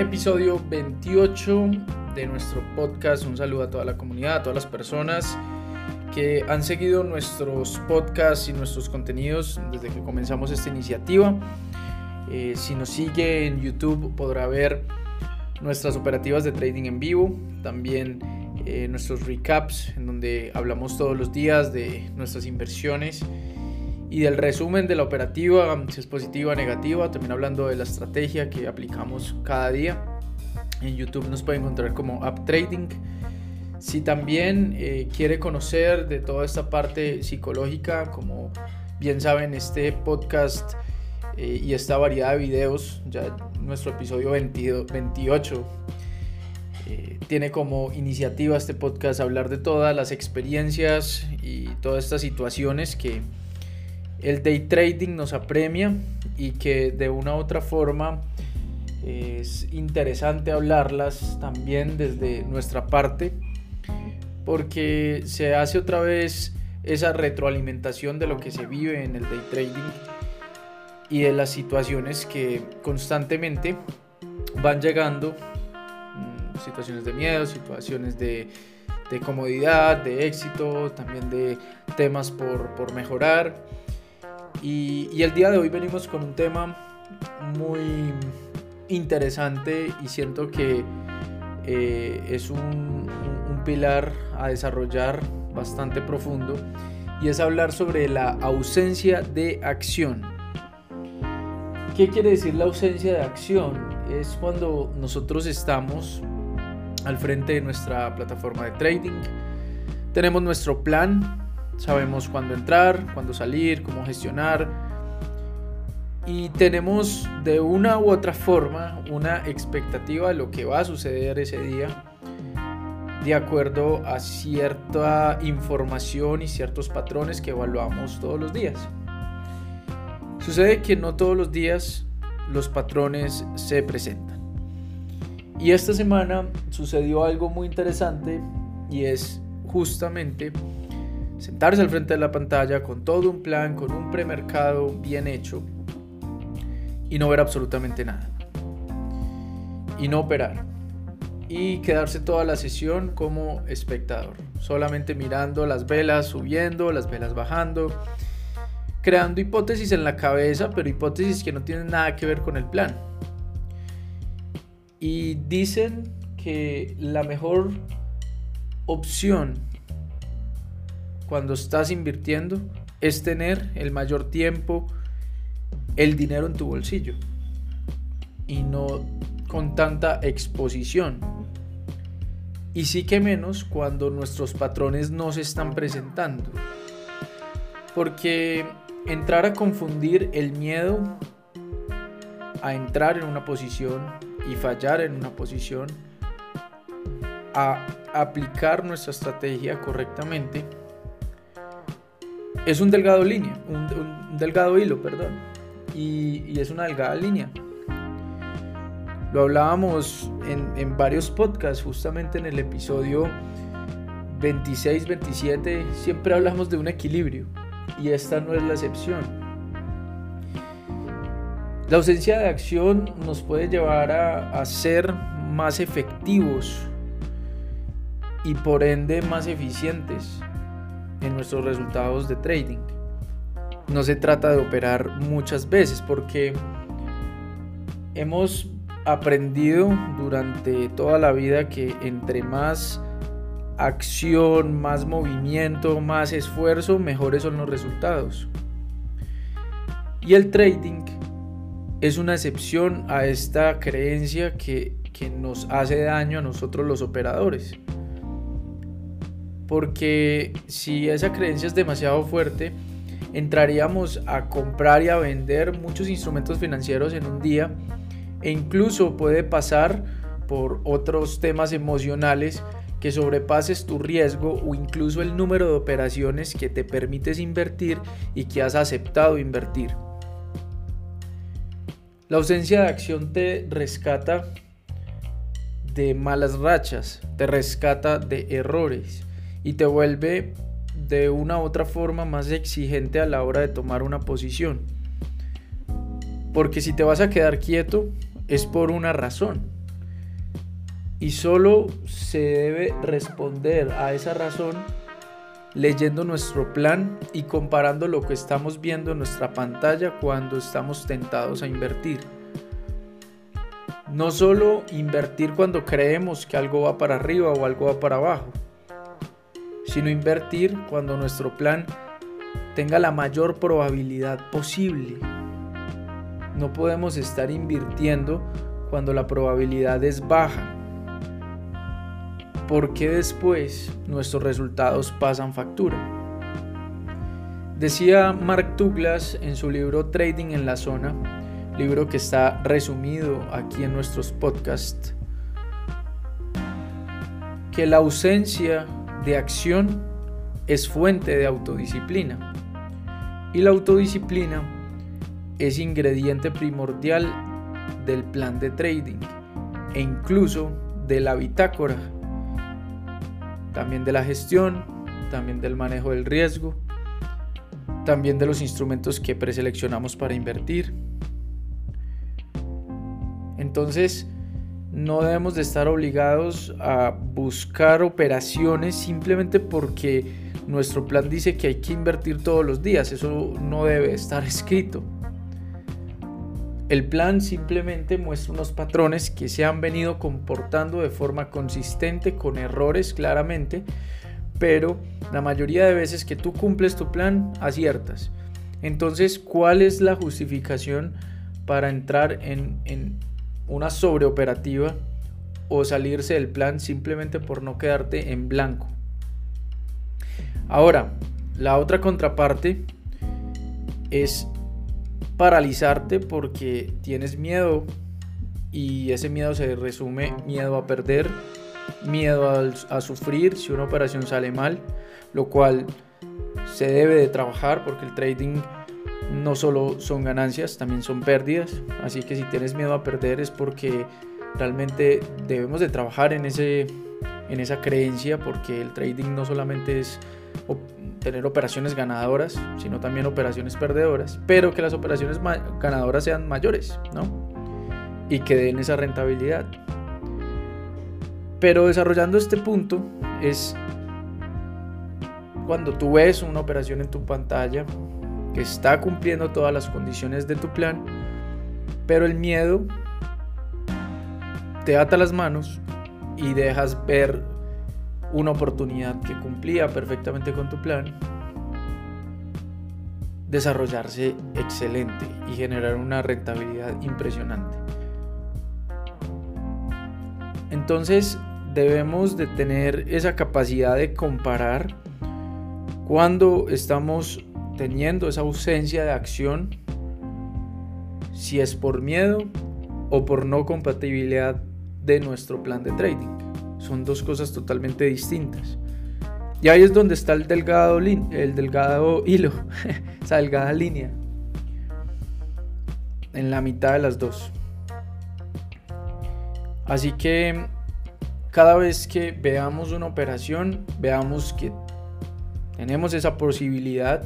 Episodio 28 de nuestro podcast. Un saludo a toda la comunidad, a todas las personas que han seguido nuestros podcasts y nuestros contenidos desde que comenzamos esta iniciativa. Eh, si nos sigue en YouTube podrá ver nuestras operativas de trading en vivo, también eh, nuestros recaps en donde hablamos todos los días de nuestras inversiones y del resumen de la operativa, si es positiva o negativa, también hablando de la estrategia que aplicamos cada día. En YouTube nos puede encontrar como App Trading. Si también eh, quiere conocer de toda esta parte psicológica, como bien saben, este podcast eh, y esta variedad de videos, ya nuestro episodio 28 eh, tiene como iniciativa este podcast hablar de todas las experiencias y todas estas situaciones que el day trading nos apremia y que de una u otra forma es interesante hablarlas también desde nuestra parte porque se hace otra vez esa retroalimentación de lo que se vive en el day trading y de las situaciones que constantemente van llegando situaciones de miedo, situaciones de, comodidad, de éxito, también de temas por, mejorar. Y, el día de hoy venimos con un tema muy interesante y siento que eh, es un, un pilar a desarrollar bastante profundo y es hablar sobre la ausencia de acción. ¿Qué quiere decir la ausencia de acción? Es cuando nosotros estamos al frente de nuestra plataforma de trading. Tenemos nuestro plan, sabemos cuándo entrar, cuándo salir, cómo gestionar. Y tenemos de una u otra forma una expectativa de lo que va a suceder ese día de acuerdo a cierta información y ciertos patrones que evaluamos todos los días. Sucede que no todos los días los patrones se presentan. Y esta semana sucedió algo muy interesante y es justamente sentarse al frente de la pantalla con todo un plan, con un premercado bien hecho y no ver absolutamente nada. Y no operar. Y quedarse toda la sesión como espectador, solamente mirando las velas subiendo, las velas bajando, creando hipótesis en la cabeza, pero hipótesis que no tienen nada que ver con el plan. Y dicen que la mejor opción cuando estás invirtiendo es tener el mayor tiempo el dinero en tu bolsillo y no con tanta exposición. Y sí que menos cuando nuestros patrones no se están presentando. Porque entrar a confundir el miedo a entrar en una posición y fallar en una posición, a aplicar nuestra estrategia correctamente, es un delgado línea, un, delgado hilo, perdón, y, es una delgada línea. Lo hablábamos en, varios podcasts, justamente en el episodio 26, 27, siempre hablamos de un equilibrio y esta no es la excepción. La ausencia de acción nos puede llevar a, ser más efectivos y por ende más eficientes en nuestros resultados de trading. No se trata de operar muchas veces porque hemos aprendido durante toda la vida que entre más acción, más movimiento, más esfuerzo, mejores son los resultados. Y el trading es una excepción a esta creencia que, nos hace daño a nosotros los operadores. Porque si esa creencia es demasiado fuerte, entraríamos a comprar y a vender muchos instrumentos financieros en un día e incluso puede pasar por otros temas emocionales que sobrepases tu riesgo o incluso el número de operaciones que te permites invertir y que has aceptado invertir. La ausencia de acción te rescata de malas rachas, te rescata de errores y te vuelve de una u otra forma más exigente a la hora de tomar una posición. Porque si te vas a quedar quieto es por una razón. Y solo se debe responder a esa razón leyendo nuestro plan y comparando lo que estamos viendo en nuestra pantalla cuando estamos tentados a invertir. No solo invertir cuando creemos que algo va para arriba o algo va para abajo, sino invertir cuando nuestro plan tenga la mayor probabilidad posible. No podemos estar invirtiendo cuando la probabilidad es baja, porque después nuestros resultados pasan factura. Decía Mark Douglas en su libro Trading en la Zona, libro que está resumido aquí en nuestros podcasts, que la ausencia de acción es fuente de autodisciplina. Y la autodisciplina es ingrediente primordial del plan de trading e incluso de la bitácora, también de la gestión, también del manejo del riesgo, también de los instrumentos que preseleccionamos para invertir. Entonces, no debemos de estar obligados a buscar operaciones simplemente porque nuestro plan dice que hay que invertir todos los días. Eso no debe estar escrito. El plan simplemente muestra unos patrones que se han venido comportando de forma consistente, con errores claramente, pero la mayoría de veces que tú cumples tu plan, aciertas. Entonces, ¿cuál es la justificación para entrar en, en una sobreoperativa o salirse del plan simplemente por no quedarte en blanco? Ahora, la otra contraparte es paralizarte porque tienes miedo y ese miedo se resume miedo a perder, miedo a, sufrir si una operación sale mal, lo cual se debe de trabajar porque el trading no solo son ganancias, también son pérdidas, así que si tienes miedo a perder es porque realmente debemos de trabajar en, ese, en esa creencia porque el trading no solamente es tener operaciones ganadoras, sino también operaciones perdedoras, pero que las operaciones ganadoras sean mayores, ¿no? Y que den esa rentabilidad. Pero desarrollando este punto es cuando tú ves una operación en tu pantalla que está cumpliendo todas las condiciones de tu plan, pero el miedo te ata las manos y dejas ver una oportunidad que cumplía perfectamente con tu plan, desarrollarse excelente y generar una rentabilidad impresionante. Entonces debemos de tener esa capacidad de comparar cuando estamos teniendo esa ausencia de acción, si es por miedo o por no compatibilidad de nuestro plan de trading. Son dos cosas totalmente distintas. Y ahí es donde está el delgado, el delgado hilo, esa delgada línea. En la mitad de las dos. Así que cada vez que veamos una operación, veamos que tenemos esa posibilidad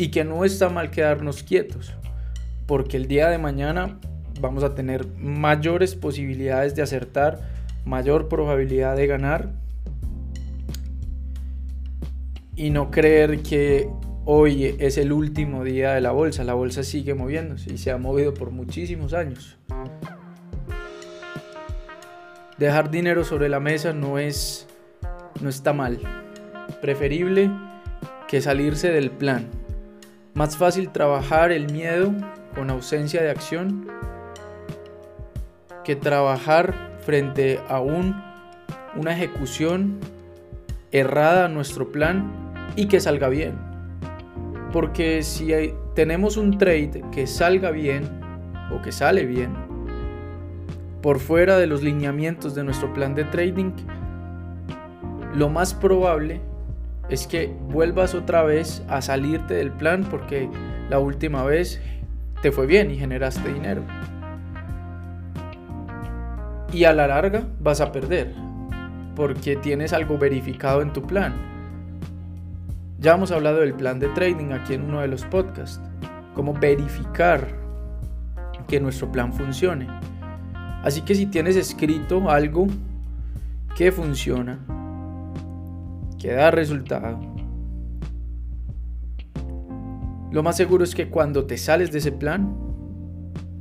y que no está mal quedarnos quietos. Porque el día de mañana vamos a tener mayores posibilidades de acertar mayor probabilidad de ganar y no creer que hoy es el último día de la bolsa. La bolsa sigue moviéndose y se ha movido por muchísimos años. Dejar dinero sobre la mesa no es no está mal. Preferible que salirse del plan. Más fácil trabajar el miedo con ausencia de acción que trabajar frente a un, una ejecución errada a nuestro plan y que salga bien. Porque si tenemos un trade que salga bien o que sale bien, por fuera de los lineamientos de nuestro plan de trading, lo más probable es que vuelvas otra vez a salirte del plan porque la última vez te fue bien y generaste dinero y a la larga vas a perder porque tienes algo verificado en tu plan. Ya hemos hablado del plan de trading aquí en uno de los podcasts, cómo verificar que nuestro plan funcione. Así que si tienes escrito algo que funciona, que da resultado, lo más seguro es que cuando te sales de ese plan,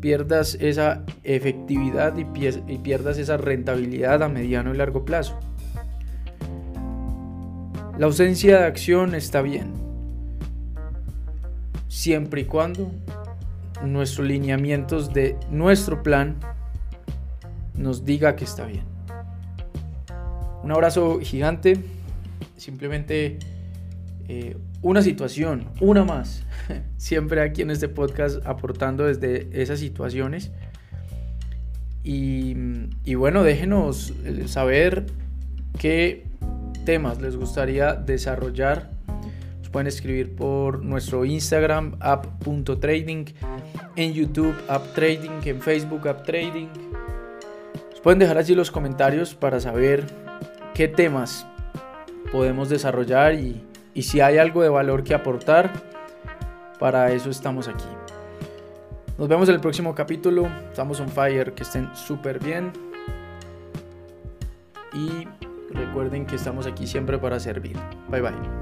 pierdas esa efectividad y, pierdas esa rentabilidad a mediano y largo plazo. La ausencia de acción está bien, siempre y cuando nuestros lineamientos de nuestro plan nos diga que está bien. Un abrazo gigante, simplemente eh, una situación, una más, siempre aquí en este podcast aportando desde esas situaciones. Y, y bueno, déjenos eh, saber qué temas les gustaría desarrollar. Nos pueden escribir por nuestro Instagram app.trading, en YouTube apptrading, en Facebook apptrading. Nos pueden dejar allí los comentarios para saber qué temas podemos desarrollar y, y si hay algo de valor que aportar, para eso estamos aquí. Nos vemos en el próximo capítulo. Estamos on fire. Que estén súper bien. Y recuerden que estamos aquí siempre para servir. Bye bye.